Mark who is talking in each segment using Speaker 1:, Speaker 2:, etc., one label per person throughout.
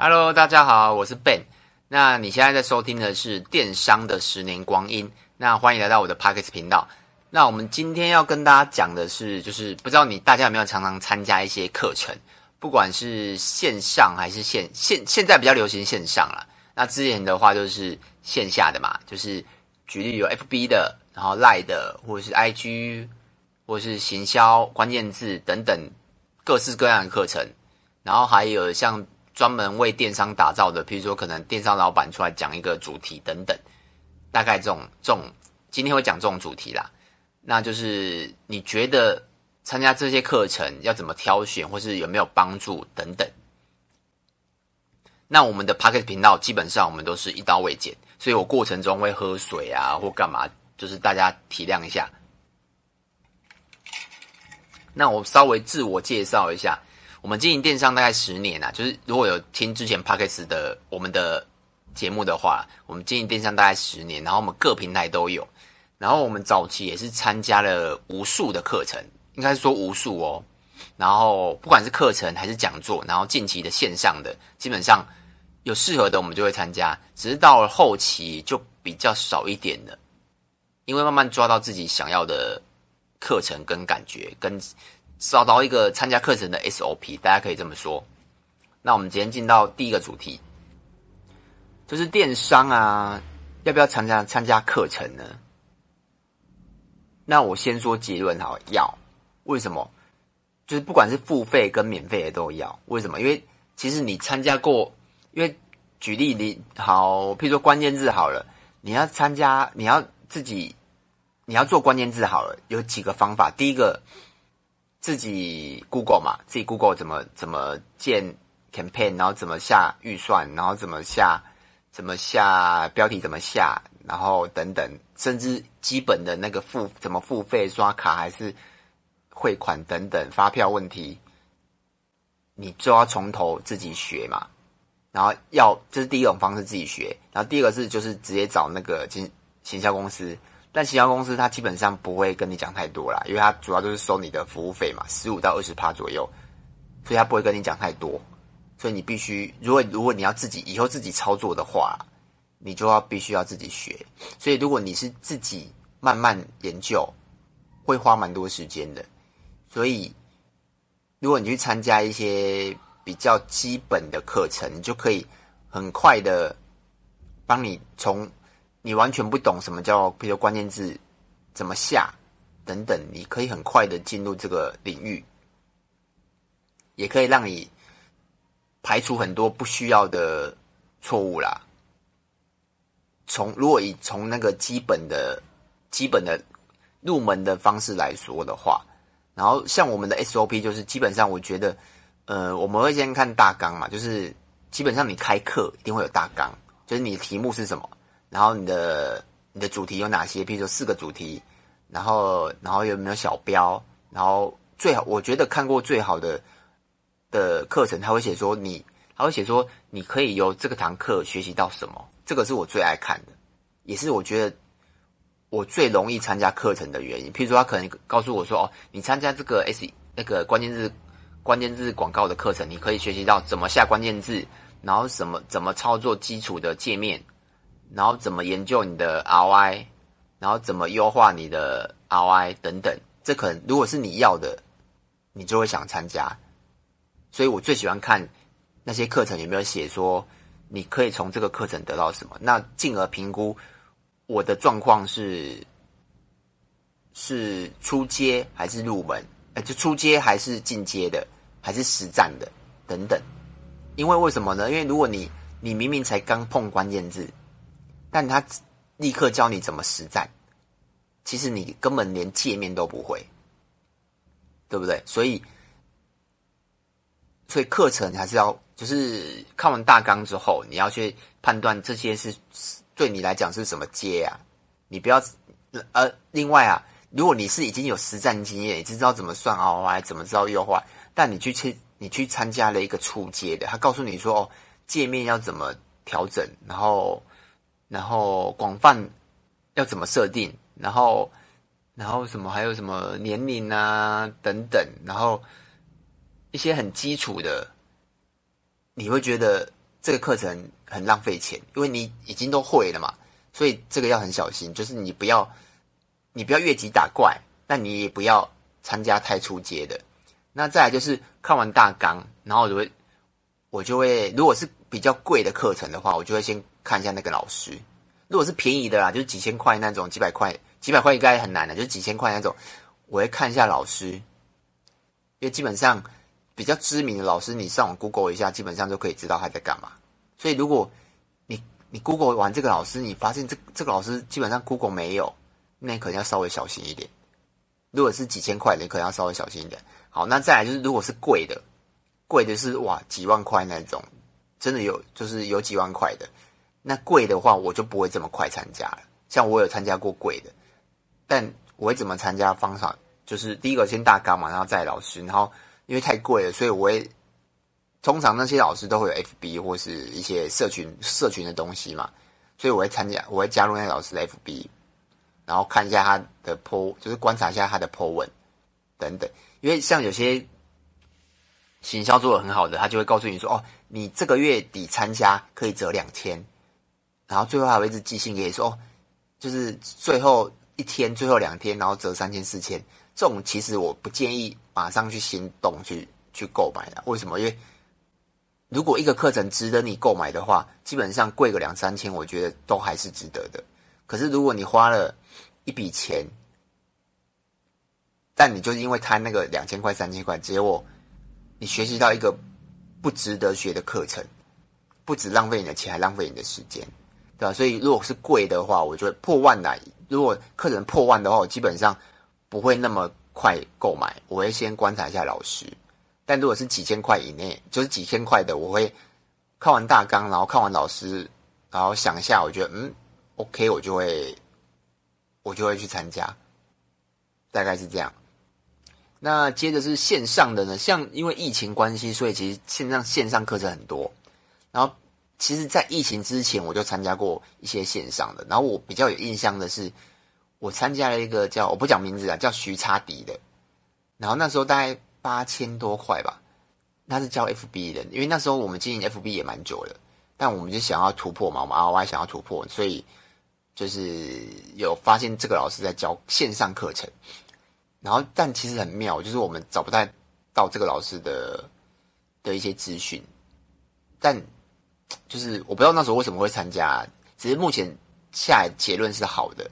Speaker 1: Hello，大家好，我是 Ben。那你现在在收听的是电商的十年光阴。那欢迎来到我的 Podcast 频道。那我们今天要跟大家讲的是，就是不知道你大家有没有常常参加一些课程，不管是线上还是线现，现在比较流行线上啦。那之前的话就是线下的嘛，就是举例有 FB 的，然后 Line 的，或者是 IG，或者是行销关键字等等各式各样的课程。然后还有像。专门为电商打造的，譬如说可能电商老板出来讲一个主题等等，大概这种这种今天会讲这种主题啦。那就是你觉得参加这些课程要怎么挑选，或是有没有帮助等等。那我们的 Podcast 频道基本上我们都是一刀未剪，所以我过程中会喝水啊或干嘛，就是大家体谅一下。那我稍微自我介绍一下。我们经营电商大概十年啊，就是如果有听之前 Podcast 的我们的节目的话，我们经营电商大概十年，然后我们各平台都有，然后我们早期也是参加了无数的课程，应该是说无数哦，然后不管是课程还是讲座，然后近期的线上的，基本上有适合的我们就会参加，只是到了后期就比较少一点了，因为慢慢抓到自己想要的课程跟感觉跟。找到一个参加课程的 SOP，大家可以这么说。那我们今天进到第一个主题，就是电商啊，要不要参加参加课程呢？那我先说结论哈，要。为什么？就是不管是付费跟免费的都要。为什么？因为其实你参加过，因为举例你好，譬如说关键字好了，你要参加，你要自己，你要做关键字好了，有几个方法。第一个。自己 Google 嘛，自己 Google 怎么怎么建 campaign，然后怎么下预算，然后怎么下怎么下标题，怎么下，然后等等，甚至基本的那个付怎么付费，刷卡还是汇款等等，发票问题，你就要从头自己学嘛。然后要这是第一种方式自己学，然后第二个是就是直接找那个行行销公司。但行销公司它基本上不会跟你讲太多啦，因为它主要就是收你的服务费嘛，十五到二十趴左右，所以它不会跟你讲太多。所以你必须，如果如果你要自己以后自己操作的话，你就要必须要自己学。所以如果你是自己慢慢研究，会花蛮多时间的。所以如果你去参加一些比较基本的课程，就可以很快的帮你从。你完全不懂什么叫，比如关键字怎么下等等，你可以很快的进入这个领域，也可以让你排除很多不需要的错误啦。从如果以从那个基本的、基本的入门的方式来说的话，然后像我们的 SOP 就是基本上，我觉得，呃，我们会先看大纲嘛，就是基本上你开课一定会有大纲，就是你的题目是什么。然后你的你的主题有哪些？比如说四个主题，然后然后有没有小标？然后最好我觉得看过最好的的课程，他会写说你，他会写说你可以由这个堂课学习到什么？这个是我最爱看的，也是我觉得我最容易参加课程的原因。譬如说，他可能告诉我说，哦，你参加这个 S 那个关键字关键字广告的课程，你可以学习到怎么下关键字，然后什么怎么操作基础的界面。然后怎么研究你的 ROI，然后怎么优化你的 ROI 等等，这可能如果是你要的，你就会想参加。所以我最喜欢看那些课程有没有写说你可以从这个课程得到什么，那进而评估我的状况是是初阶还是入门，哎，就初阶还是进阶的，还是实战的等等。因为为什么呢？因为如果你你明明才刚碰关键字。但他立刻教你怎么实战，其实你根本连界面都不会，对不对？所以，所以课程还是要，就是看完大纲之后，你要去判断这些是对你来讲是什么阶啊？你不要，呃，另外啊，如果你是已经有实战经验，你知道怎么算 ROI，怎么知道优化，但你去去你去参加了一个初阶的，他告诉你说哦，界面要怎么调整，然后。然后广泛要怎么设定？然后，然后什么？还有什么年龄啊等等？然后一些很基础的，你会觉得这个课程很浪费钱，因为你已经都会了嘛，所以这个要很小心，就是你不要你不要越级打怪，但你也不要参加太初阶的。那再来就是看完大纲，然后我就会我就会，如果是比较贵的课程的话，我就会先看一下那个老师；如果是便宜的啦，就是几千块那种，几百块几百块应该很难的，就是几千块那种，我会看一下老师，因为基本上。比较知名的老师，你上网 Google 一下，基本上就可以知道他在干嘛。所以，如果你你 Google 完这个老师，你发现这这个老师基本上 Google 没有，那你可能要稍微小心一点。如果是几千块的，你可能要稍微小心一点。好，那再来就是，如果是贵的，贵的是哇几万块那种，真的有就是有几万块的，那贵的话我就不会这么快参加了。像我有参加过贵的，但我会怎么参加方法？就是第一个先大纲嘛，然后再老师，然后。因为太贵了，所以我会通常那些老师都会有 FB 或是一些社群社群的东西嘛，所以我会参加，我会加入那个老师的 FB，然后看一下他的 po，就是观察一下他的 po 文等等。因为像有些行销做的很好的，他就会告诉你说：“哦，你这个月底参加可以折两千。”然后最后还会一直寄信给你说：“哦，就是最后一天、最后两天，然后折三千、四千。”这种其实我不建议马上去行动去去购买的。为什么？因为如果一个课程值得你购买的话，基本上贵个两三千，我觉得都还是值得的。可是如果你花了一笔钱，但你就是因为贪那个两千块、三千块，结果你学习到一个不值得学的课程，不止浪费你的钱，还浪费你的时间，对吧？所以如果是贵的话，我觉得破万来，如果课程破万的话，我基本上。不会那么快购买，我会先观察一下老师。但如果是几千块以内，就是几千块的，我会看完大纲，然后看完老师，然后想一下，我觉得嗯，OK，我就会我就会去参加，大概是这样。那接着是线上的呢，像因为疫情关系，所以其实线上线上课程很多。然后其实，在疫情之前，我就参加过一些线上的。然后我比较有印象的是。我参加了一个叫我不讲名字啊，叫徐差迪的，然后那时候大概八千多块吧，他是教 FB 的，因为那时候我们经营 FB 也蛮久了，但我们就想要突破嘛，我们 RY 想要突破，所以就是有发现这个老师在教线上课程，然后但其实很妙，就是我们找不太到这个老师的的一些资讯，但就是我不知道那时候为什么会参加，只是目前下来结论是好的。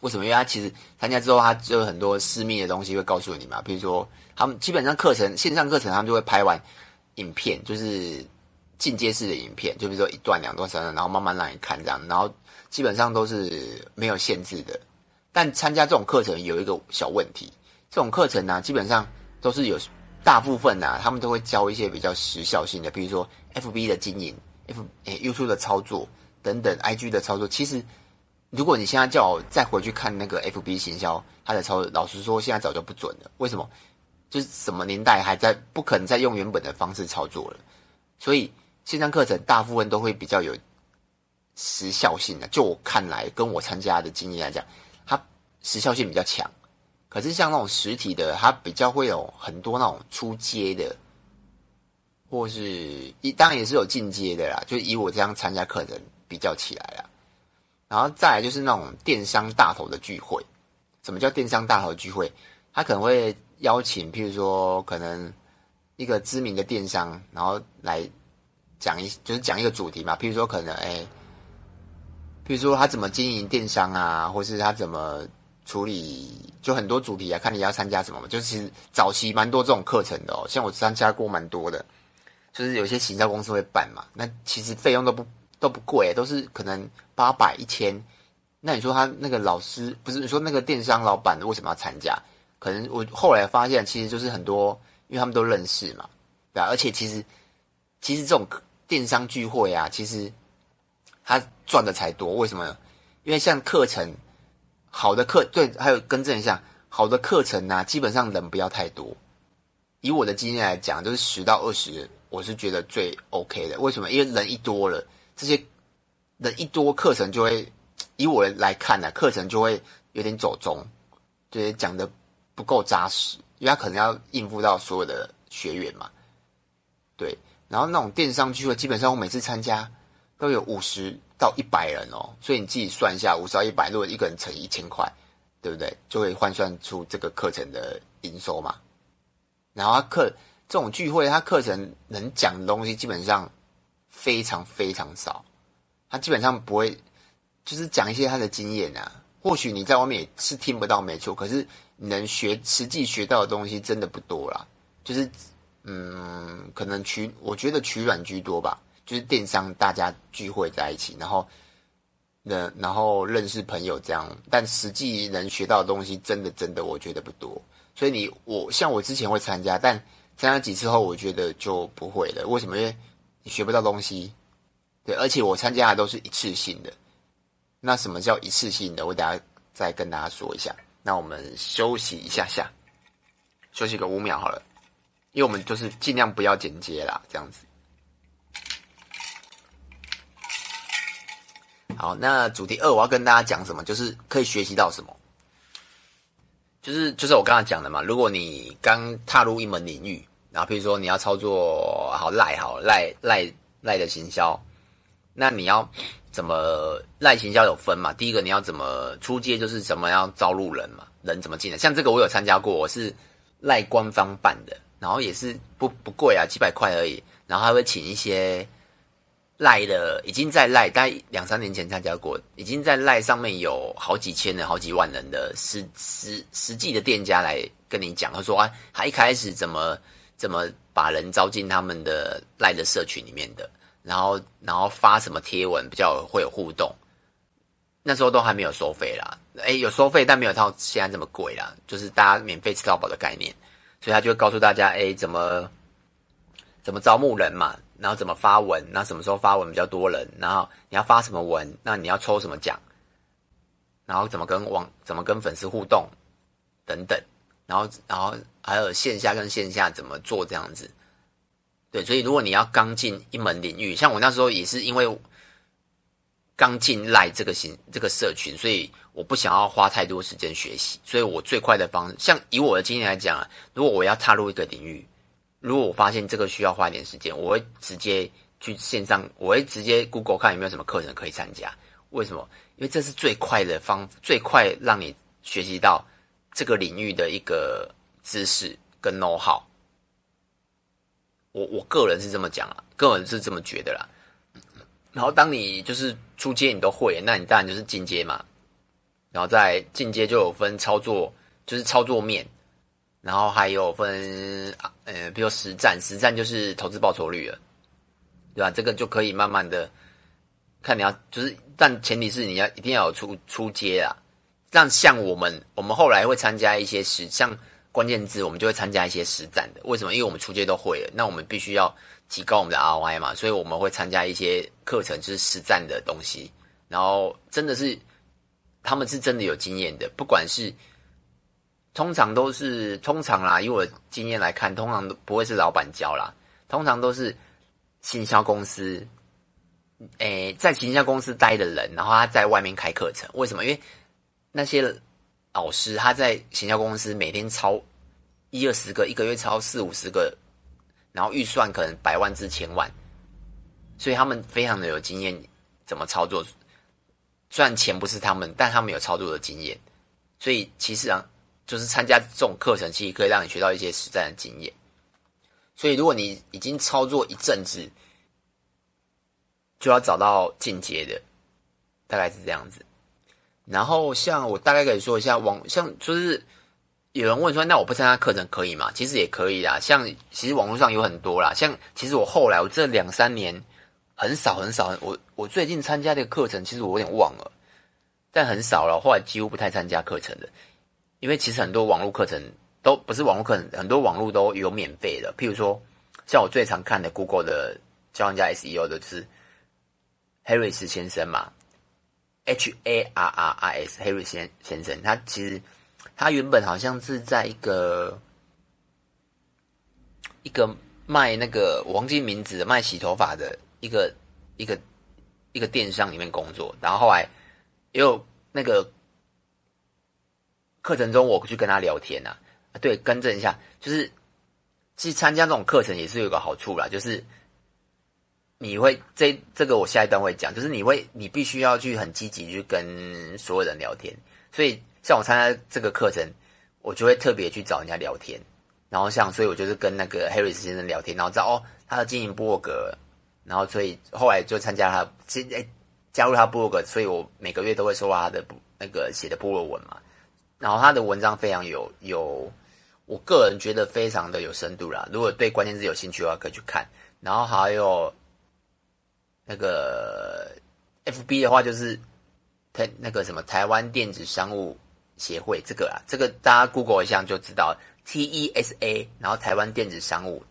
Speaker 1: 为什么？因为他其实参加之后，他就有很多私密的东西会告诉你嘛。比如说，他们基本上课程线上课程，他们就会拍完影片，就是进阶式的影片，就比如说一段、两段、三段，然后慢慢让你看这样。然后基本上都是没有限制的。但参加这种课程有一个小问题，这种课程呢、基本上都是有大部分、啊，他们都会教一些比较时效性的，比如说 FB 的经营、F 诶 YouTube 的操作等等，IG 的操作，其实。如果你现在叫我再回去看那个 FB 行销，他的操作，老实说，现在早就不准了。为什么？就是什么年代还在不可能再用原本的方式操作了。所以线上课程大部分都会比较有时效性的。就我看来，跟我参加的经验来讲，它时效性比较强。可是像那种实体的，它比较会有很多那种出街的，或是一当然也是有进阶的啦。就以我这样参加课程比较起来啦。然后再来就是那种电商大头的聚会，什么叫电商大头聚会？他可能会邀请，譬如说，可能一个知名的电商，然后来讲一，就是讲一个主题嘛。譬如说，可能哎，譬如说他怎么经营电商啊，或是他怎么处理，就很多主题啊，看你要参加什么嘛。就是其实早期蛮多这种课程的哦，像我参加过蛮多的，就是有些行销公司会办嘛，那其实费用都不。都不贵，都是可能八百一千。那你说他那个老师不是你说那个电商老板为什么要参加？可能我后来发现，其实就是很多，因为他们都认识嘛，对啊。而且其实其实这种电商聚会啊，其实他赚的才多。为什么？因为像课程好的课，对，还有更正一下，好的课程呢、基本上人不要太多。以我的经验来讲，就是十到二十，我是觉得最 OK 的。为什么？因为人一多了。这些人一多，课程就会以我来看呢、课程就会有点走中，就是讲的不够扎实，因为他可能要应付到所有的学员嘛。对，然后那种电商聚会，基本上我每次参加都有五十到一百人哦，所以你自己算一下，五十到一百，如果一个人乘一千块，对不对？就会换算出这个课程的营收嘛。然后他课这种聚会，他课程能讲的东西基本上非常非常少，他基本上不会就是讲一些他的经验啊。或许你在外面也是听不到，没错，可是你能学实际学到的东西真的不多啦，就是。嗯，可能取我觉得取软居多吧，就是电商大家聚会在一起，然后，那然后认识朋友这样，但实际能学到的东西真的真的我觉得不多。所以你我像我之前会参加，但参加几次后，我觉得就不会了。为什么？因为你学不到东西，对，而且我参加的都是一次性的。那什么叫一次性的？我等下再跟大家说一下。那我们休息一下下，休息个五秒好了。因为我们就是尽量不要剪接啦，这样子。好，那主题二我要跟大家讲什么？就是可以学习到什么？就是就是我刚才讲的嘛。如果你刚踏入一门领域，然后比如说你要操作好赖好赖赖赖的行销，那你要怎么赖行销有分嘛？第一个你要怎么出街，就是怎么样招入人嘛？人怎么进来？像这个我有参加过，我是赖官方办的。然后也是不不贵啊，几百块而已。然后还会请一些赖的，已经在赖，大概两三年前参加过，已经在赖上面有好几千人、好几万人的实实实际的店家来跟你讲，他说啊，他一开始怎么怎么把人招进他们的赖的社群里面的，然后然后发什么贴文比较会有互动。那时候都还没有收费啦，诶，有收费，但没有到现在这么贵啦，就是大家免费吃到饱的概念。所以他就会告诉大家，哎，怎么怎么招募人嘛，然后怎么发文，那什么时候发文比较多人，然后你要发什么文，那你要抽什么奖，然后怎么跟网怎么跟粉丝互动等等，然后然后还有线下跟线下怎么做这样子。对，所以如果你要刚进一门领域，像我那时候也是因为刚进来这个新这个社群，所以。我不想要花太多时间学习，所以我最快的方式，像以我的经验来讲啊，如果我要踏入一个领域，如果我发现这个需要花一点时间，我会直接去线上，我会直接 Google 看有没有什么课程可以参加。为什么？因为这是最快的方法，最快让你学习到这个领域的一个知识跟 know how。我我个人是这么讲啊，个人是这么觉得啦。然后当你就是出阶你都会，那你当然就是进阶嘛。然后在进阶就有分操作，就是操作面，然后还有分呃，比如实战，实战就是投资报酬率了，对吧？这个就可以慢慢的看你要，就是但前提是你要一定要有出出街啊。这样像我们，我们后来会参加一些实，像关键字，我们就会参加一些实战的。为什么？因为我们出街都会了，那我们必须要提高我们的 ROI 嘛，所以我们会参加一些课程，就是实战的东西。然后真的是。他们是真的有经验的，不管是通常都是通常啦，以我经验来看，通常都不会是老板教啦，通常都是行销公司，诶，在行销公司待的人，然后他在外面开课程，为什么？因为那些老师他在行销公司每天超一二十个，一个月超四五十个，然后预算可能百万至千万，所以他们非常的有经验，怎么操作。虽然钱不是他们，但他们有操作的经验，所以其实啊，就是参加这种课程，其实可以让你学到一些实战的经验。所以如果你已经操作一阵子，就要找到进阶的，大概是这样子。然后像我大概可以说一下网，像就是有人问说，那我不参加课程可以吗？其实也可以啦。像其实网络上有很多啦，像其实我后来我这两三年。很少很少，我我最近参加的课程，其实我有点忘了，但很少了。后来几乎不太参加课程的，因为其实很多网络课程都不是网络课程，很多网络都有免费的。譬如说，像我最常看的 Google 的教人家 SEO 的是 Harris 先生嘛，H A R R I S，Harris 先先生，他其实他原本好像是在一个一个卖那个我忘记名字卖洗头发的。一个一个一个电商里面工作，然后后来也有那个课程中，我去跟他聊天啊。对，更正一下，就是其实参加这种课程也是有个好处啦，就是你会这这个我下一段会讲，就是你会你必须要去很积极去跟所有人聊天。所以像我参加这个课程，我就会特别去找人家聊天。然后像所以，我就是跟那个 Harris 先生聊天，然后知道哦，他的经营部落格，然后所以后来就参加他，现在加入他部落格，所以我每个月都会收到他的那个写的部落文嘛。然后他的文章非常有有，我个人觉得非常的有深度啦。如果对关键字有兴趣的话，可以去看。然后还有那个 FB 的话，就是台那个什么台湾电子商务协会这个啊，这个大家 Google 一下就知道，T E S A，然后台湾电子商务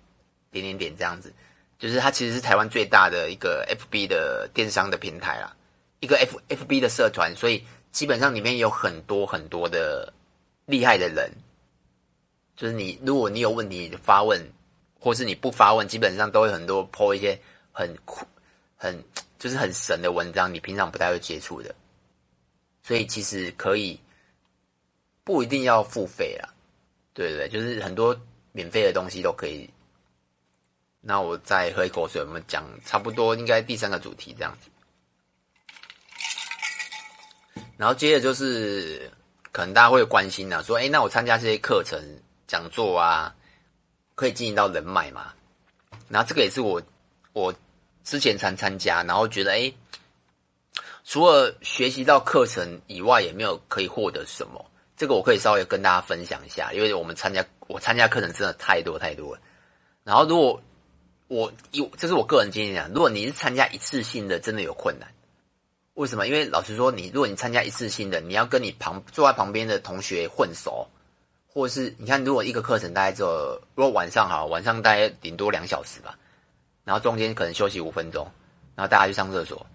Speaker 1: 点点点这样子，就是它其实是台湾最大的一个 FB 的电商的平台啦，一个 F FB 的社团，所以基本上里面有很多很多的厉害的人，就是你如果你有问题发问。或是你不发问，基本上都会很多 po 一些很酷、很就是很神的文章，你平常不太会接触的。所以其实可以不一定要付费啦，对对对，就是很多免费的东西都可以。那我再喝一口水，我们讲差不多应该第三个主题这样子。然后接着就是可能大家会关心啊，说，哎，那我参加这些课程讲座啊。可以经营到人脉嘛？然后这个也是我我之前常参加，然后觉得诶，除了学习到课程以外，也没有可以获得什么。这个我可以稍微跟大家分享一下，因为我们参加我参加课程真的太多太多了。然后如果我有，这是我个人经验啊，如果你是参加一次性的，真的有困难。为什么？因为老实说，你如果你参加一次性的，你要跟你旁坐在旁边的同学混熟。或是你看，如果一个课程大概只有，如果晚上好，晚上大概顶多两小时吧，然后中间可能休息五分钟，然后大家去上厕所，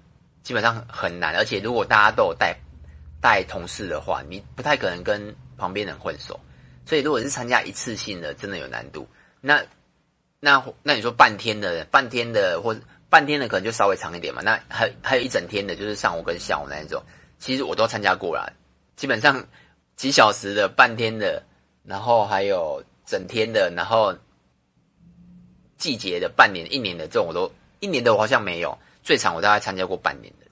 Speaker 1: 基本上很难。而且如果大家都有带带同事的话，你不太可能跟旁边人混熟。所以如果是参加一次性的，真的有难度。那那那你说半天的，半天的或半天的可能就稍微长一点嘛。那还还有一整天的，就是上午跟下午那一种，其实我都参加过了，基本上几小时的，半天的。然后还有整天的，然后季节的、半年、一年的这种，我都一年的我好像没有，最长我大概参加过半年的，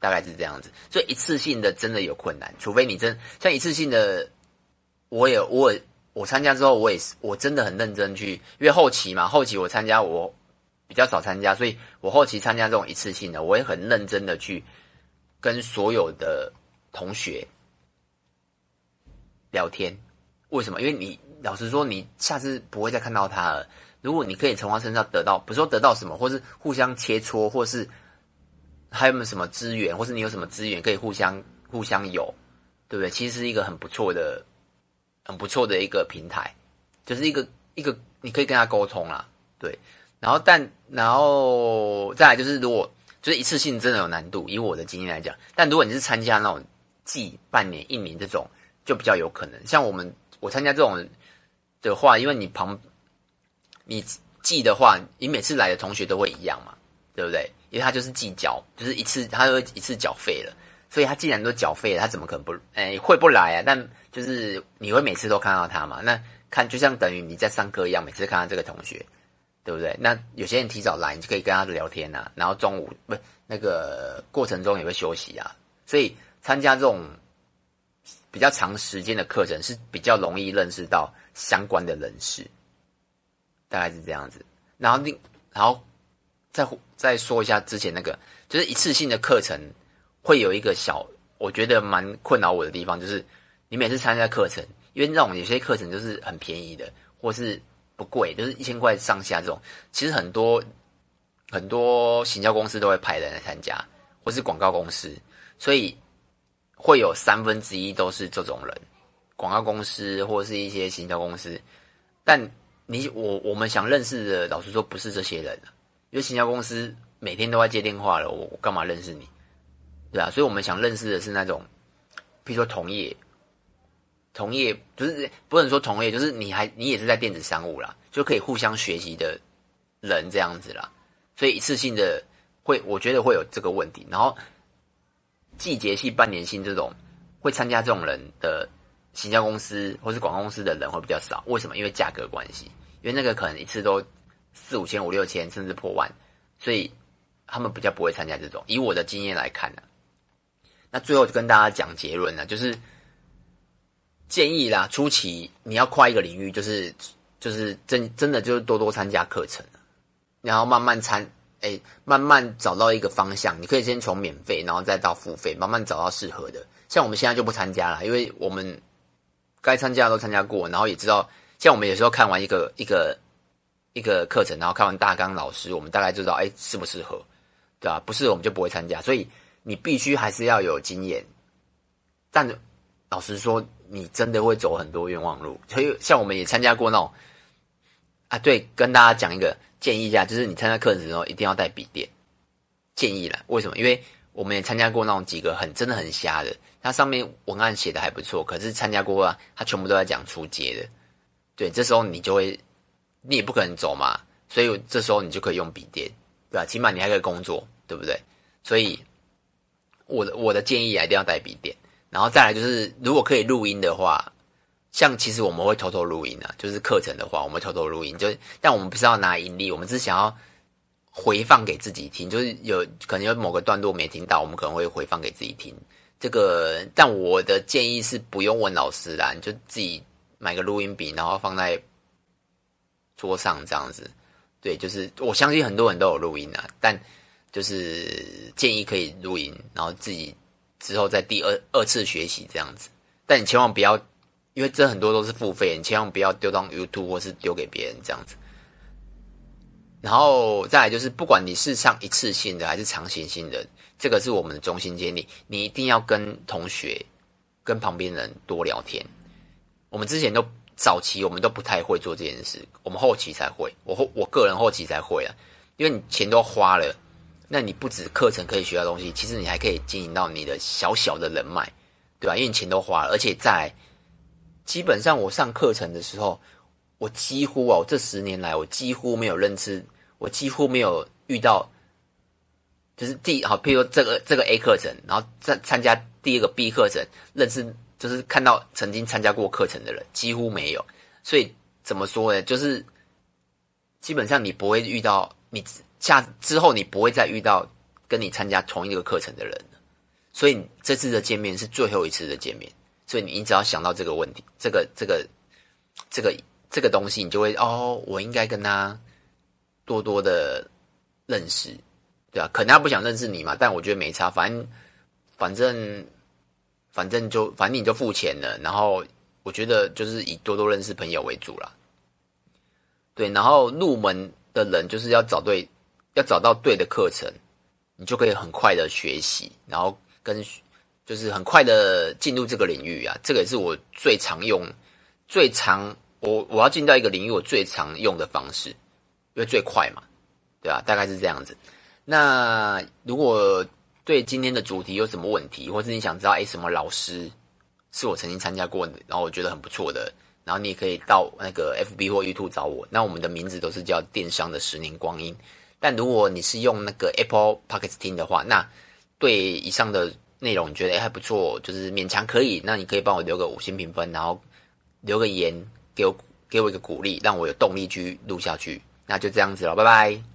Speaker 1: 大概是这样子。所以一次性的真的有困难，除非你真像一次性的，我也我我参加之后，我也是我真的很认真去，因为后期嘛，后期我参加我比较少参加，所以我后期参加这种一次性的，我也很认真的去跟所有的同学聊天。为什么？因为你老实说，你下次不会再看到他了。如果你可以从他身上得到，不是说得到什么，或是互相切磋，或是还有没有什么资源，或是你有什么资源可以互相互相有，对不对？其实是一个很不错的、很不错的一个平台，就是一个一个你可以跟他沟通啦，对。然后但然后再来就是，如果就是一次性真的有难度，以我的经验来讲，但如果你是参加那种季、半年、一年这种，就比较有可能。像我们。我参加这种的话，因为你旁你记的话，你每次来的同学都会一样嘛，对不对？因为他就是计缴，就是一次他会一次缴费了，所以他既然都缴费了，他怎么可能不哎会不来啊？但就是你会每次都看到他嘛？那看就像等于你在上课一样，每次看到这个同学，对不对？那有些人提早来，你就可以跟他聊天啊，然后中午不那个过程中也会休息啊，所以参加这种。比较长时间的课程是比较容易认识到相关的人士，大概是这样子。然后另，然后再再说一下之前那个，就是一次性的课程会有一个小，我觉得蛮困扰我的地方，就是你每次参加课程，因为那种有些课程就是很便宜的，或是贵，就是一千块上下这种，其实很多很多行销公司都会派人来参加，或是广告公司，所以。会有三分之一都是这种人，广告公司或是一些行销公司。但你我我们想认识的，老实说不是这些人，因为行销公司每天都在接电话了，我我干嘛认识你？对啊，所以我们想认识的是那种，譬如说同业，同业不是不能说同业，就是你还你也是在电子商务啦，就可以互相学习的人这样子啦。所以一次性的会，我觉得会有这个问题，然后。季节性、半年性这种会参加这种人的行销公司或是广告公司的人会比较少。为什么？因为价格关系，因为那个可能一次都四五千、五六千，甚至破万，所以他们比较不会参加这种。以我的经验来看呢、那最后就跟大家讲结论呢，就是建议啦，初期你要跨一个领域，就是就是真真的就是多多参加课程，然后慢慢参，哎，慢慢找到一个方向。你可以先从免费，然后再到付费，慢慢找到适合的。像我们现在就不参加了，因为我们该参加的都参加过，然后也知道，像我们有时候看完一个一个。一个课程，然后看完大纲，老师我们大概知道，哎，适不适合，对吧？不适合我们就不会参加。所以你必须还是要有经验。但老实说，你真的会走很多冤枉路。所以像我们也参加过那种，啊，对，跟大家讲一个建议一下，就是你参加课程的时候一定要带笔电。建议了，为什么？因为我们也参加过那种几个很真的很瞎的，它上面文案写的还不错，可是参加过啊，它全部都在讲初阶的。对，这时候你就会。你也不可能走嘛，所以这时候你就可以用笔电，对吧？起码你还可以工作，对不对？所以我的我的建议啊，一定要带笔电。然后再来就是，如果可以录音的话，像其实我们会偷偷录音啊，就是课程的话，我们偷偷录音，就但我们不是要拿盈利，我们只是想要回放给自己听，就是有可能有某个段落没听到，我们可能会回放给自己听。这个，但我的建议是不用问老师啦，你就自己买个录音笔，然后放在。桌上这样子，对，就是我相信很多人都有录音啊，但就是建议可以录音，然后自己之后再第二二次学习这样子。但你千万不要，因为这很多都是付费，你千万不要丢到 YouTube 或是丢给别人这样子。然后再来就是，不管你是上一次性的还是长行性的，这个是我们的中心建议，你一定要跟同学、跟旁边人多聊天。我们之前都。早期我们都不太会做这件事，我们后期才会。我后我个人后期才会啊，因为你钱都花了，那你不止课程可以学到东西，其实你还可以经营到你的小小的人脉，对吧？因为你钱都花了，而且在基本上我上课程的时候，我几乎啊，我这十年来我几乎没有认识，我几乎没有遇到，就是第好，譬如说这个这个 A 课程，然后再参加第二个 B 课程，认识。就是看到曾经参加过课程的人几乎没有，所以怎么说呢？就是基本上你不会遇到你下之后你不会再遇到跟你参加同一个课程的人，所以这次的见面是最后一次的见面，所以你只要想到这个问题，这个这个这个这个东西，你就会哦，我应该跟他多多的认识，对吧？可能他不想认识你嘛，但我觉得没差，反正反正。反正就反正你就付钱了，然后我觉得就是以多多认识朋友为主啦。对，然后入门的人就是要找对，要找到对的课程，你就可以很快的学习，然后跟就是很快的进入这个领域啊。这个也是我最常用、最常我我要进到一个领域我最常用的方式，因为最快嘛，对吧？大概是这样子。那如果对今天的主题有什么问题，或是你想知道诶什么老师是我曾经参加过的，然后我觉得很不错的，然后你也可以到那个 FB 或 YouTube 找我。那我们的名字都是叫电商的十年光阴。但如果你是用那个 Apple Podcast 听的话，那对以上的内容你觉得诶还不错，就是勉强可以，那你可以帮我留个五星评分，然后留个言给我给我一个鼓励，让我有动力去录下去。那就这样子了，拜拜。